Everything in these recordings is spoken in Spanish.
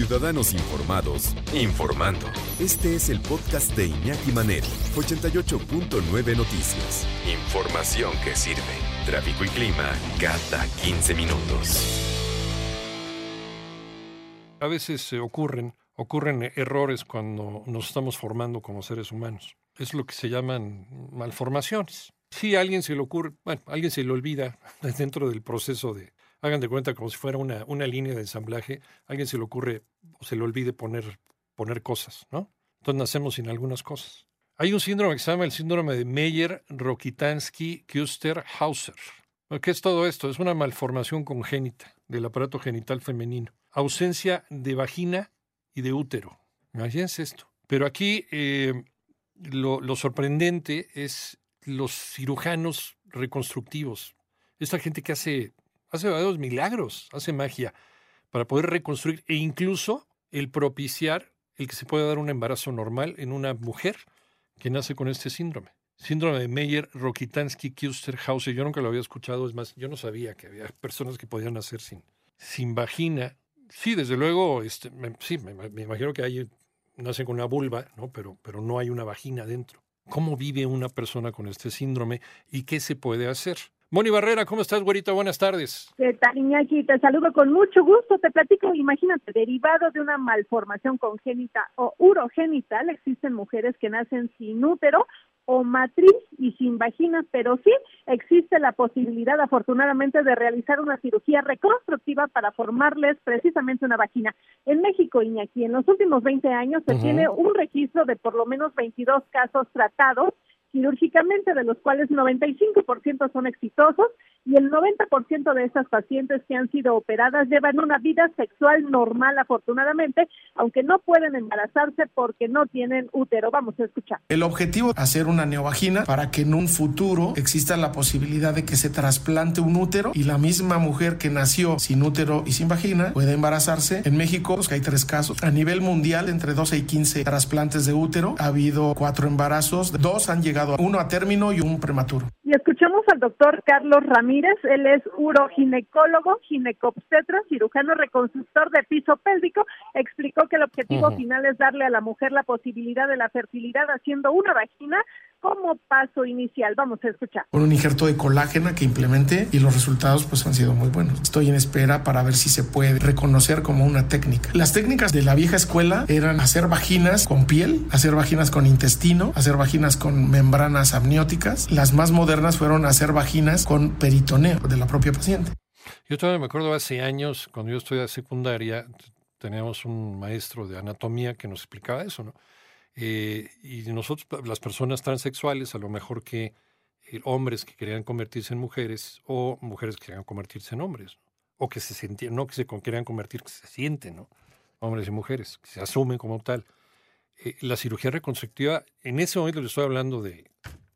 Ciudadanos informados, informando. Este es el podcast de Iñaki Manero, 88.9 Noticias. Información que sirve. Tráfico y clima cada 15 minutos. A veces se ocurren, ocurren errores cuando nos estamos formando como seres humanos. Es lo que se llaman malformaciones. Si a alguien se le ocurre, bueno, alguien se le olvida dentro del proceso de, hagan de cuenta como si fuera una, una línea de ensamblaje, a alguien se le ocurre o se le olvide poner, poner cosas, ¿no? Entonces nacemos sin algunas cosas. Hay un síndrome que se llama el síndrome de Meyer-Rokitansky-Kuster-Hauser. ¿Qué es todo esto? Es una malformación congénita del aparato genital femenino. Ausencia de vagina y de útero. Imagínense esto. Pero aquí eh, lo, lo sorprendente es los cirujanos reconstructivos. Esta gente que hace, hace verdaderos milagros, hace magia para poder reconstruir e incluso el propiciar el que se pueda dar un embarazo normal en una mujer que nace con este síndrome. Síndrome de Meyer, Rokitansky, Kuster, Hauser. Yo nunca lo había escuchado, es más, yo no sabía que había personas que podían nacer sin, sin vagina. Sí, desde luego, este, me, sí, me, me, imagino que hay, nacen con una vulva, ¿no? Pero, pero no hay una vagina dentro. ¿Cómo vive una persona con este síndrome y qué se puede hacer? Moni Barrera, ¿cómo estás, güerita? Buenas tardes. ¿Qué tal, Iñaki? Te saludo con mucho gusto. Te platico, imagínate, derivado de una malformación congénita o urogenital, existen mujeres que nacen sin útero o matriz y sin vagina, pero sí existe la posibilidad, afortunadamente, de realizar una cirugía reconstructiva para formarles precisamente una vagina. En México, Iñaki, en los últimos 20 años se uh -huh. tiene un registro de por lo menos 22 casos tratados quirúrgicamente, de los cuales 95% son exitosos y el 90% de esas pacientes que han sido operadas llevan una vida sexual normal, afortunadamente, aunque no pueden embarazarse porque no tienen útero. Vamos a escuchar. El objetivo es hacer una neovagina para que en un futuro exista la posibilidad de que se trasplante un útero y la misma mujer que nació sin útero y sin vagina puede embarazarse. En México pues, hay tres casos. A nivel mundial, entre 12 y 15 trasplantes de útero, ha habido cuatro embarazos, dos han llegado uno a término y un prematuro. Y escuchamos al doctor Carlos Ramírez, él es uroginecólogo, ginecobstetra, cirujano reconstructor de piso pélvico, explicó que el objetivo uh -huh. final es darle a la mujer la posibilidad de la fertilidad haciendo una vagina como paso inicial. Vamos a escuchar. Con un injerto de colágena que implementé y los resultados pues han sido muy buenos. Estoy en espera para ver si se puede reconocer como una técnica. Las técnicas de la vieja escuela eran hacer vaginas con piel, hacer vaginas con intestino, hacer vaginas con membranas amnióticas. Las más modernas fueron hacer vaginas con peritoneo de la propia paciente. Yo todavía me acuerdo hace años, cuando yo estudiaba secundaria, teníamos un maestro de anatomía que nos explicaba eso, ¿no? Eh, y nosotros, las personas transexuales, a lo mejor que eh, hombres que querían convertirse en mujeres o mujeres que querían convertirse en hombres, ¿no? o que se sentían, no que se querían convertir, que se sienten, ¿no? Hombres y mujeres, que se asumen como tal. Eh, la cirugía reconstructiva, en ese momento le estoy hablando de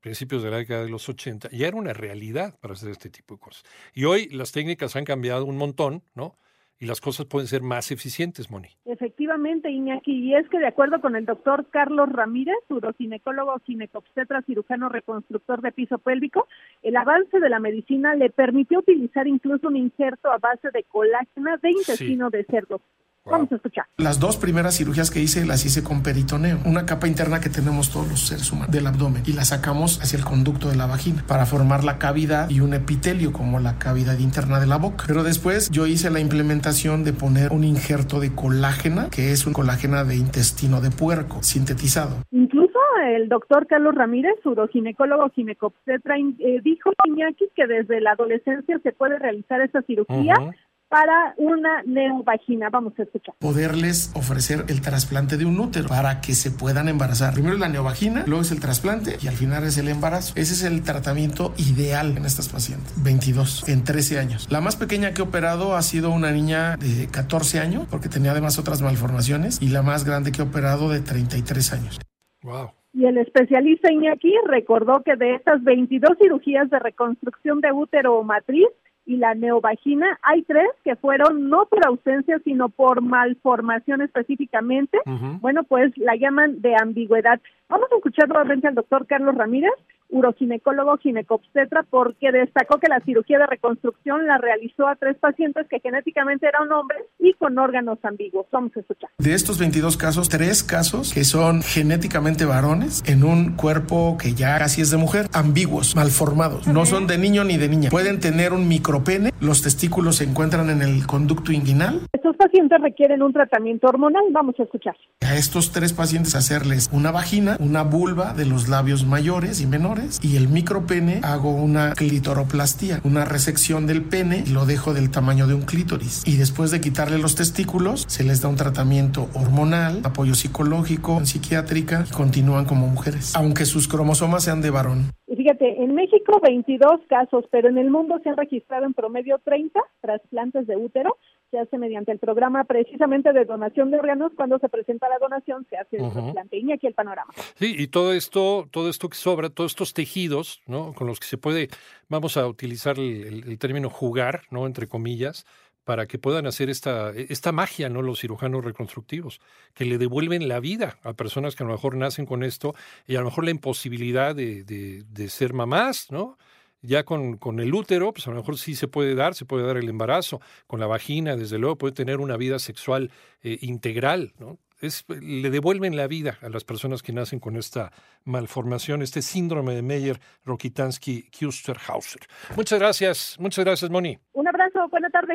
principios de la década de los 80, ya era una realidad para hacer este tipo de cosas. Y hoy las técnicas han cambiado un montón, ¿no? Y las cosas pueden ser más eficientes, Moni. Efectivamente, Iñaki, y es que de acuerdo con el doctor Carlos Ramírez, uroginecólogo, ginecobstetra, cirujano reconstructor de piso pélvico, el avance de la medicina le permitió utilizar incluso un injerto a base de colágena de intestino sí. de cerdo. Wow. Vamos a escuchar. Las dos primeras cirugías que hice las hice con peritoneo, una capa interna que tenemos todos los seres humanos del abdomen y la sacamos hacia el conducto de la vagina para formar la cavidad y un epitelio como la cavidad interna de la boca. Pero después yo hice la implementación de poner un injerto de colágena, que es un colágena de intestino de puerco sintetizado. Incluso el doctor Carlos Ramírez, uroginecólogo ginecobstetra, eh, dijo Iñaki que desde la adolescencia se puede realizar esta cirugía. Uh -huh para una neovagina. Vamos a escuchar. Poderles ofrecer el trasplante de un útero para que se puedan embarazar. Primero es la neovagina, luego es el trasplante y al final es el embarazo. Ese es el tratamiento ideal en estas pacientes. 22 en 13 años. La más pequeña que he operado ha sido una niña de 14 años porque tenía además otras malformaciones y la más grande que he operado de 33 años. Wow. Y el especialista Iñaki recordó que de estas 22 cirugías de reconstrucción de útero o matriz, y la neovagina, hay tres que fueron no por ausencia, sino por malformación específicamente. Bueno, pues la llaman de ambigüedad. Vamos a escuchar nuevamente al doctor Carlos Ramírez, uroginecólogo ginecobstetra, porque destacó que la cirugía de reconstrucción la realizó a tres pacientes que genéticamente eran hombres y con órganos ambiguos. Vamos a escuchar. De estos 22 casos, tres casos que son genéticamente varones en un cuerpo que ya casi es de mujer, ambiguos, malformados. No son de niño ni de niña. Pueden tener un micropene, los testículos se encuentran en el conducto inguinal. Estos pacientes requieren un tratamiento hormonal. Vamos a escuchar. A estos tres pacientes hacerles una vagina, una vulva de los labios mayores y menores y el micropene hago una clitoroplastia, una resección del pene y lo dejo del tamaño de un clítoris. Y después de quitarle los testículos, se les da un tratamiento hormonal, apoyo psicológico, psiquiátrica y continúan como mujeres, aunque sus cromosomas sean de varón. Fíjate, en México 22 casos, pero en el mundo se han registrado en promedio 30 trasplantes de útero se hace mediante el programa precisamente de donación de órganos. Cuando se presenta la donación, se hace el trasplante. Y aquí el panorama. Sí, y todo esto, todo esto que sobra, todos estos tejidos, ¿no? Con los que se puede, vamos a utilizar el, término jugar, ¿no? Entre comillas, para que puedan hacer esta, esta magia, ¿no? Los cirujanos reconstructivos, que le devuelven la vida a personas que a lo mejor nacen con esto y a lo mejor la imposibilidad de, de, de ser mamás, ¿no? Ya con, con, el útero, pues a lo mejor sí se puede dar, se puede dar el embarazo. Con la vagina, desde luego, puede tener una vida sexual eh, integral, ¿no? Es, le devuelven la vida a las personas que nacen con esta malformación, este síndrome de Meyer, Rokitansky, Kusterhauser. Muchas gracias, muchas gracias, Moni. Un abrazo, buena tarde.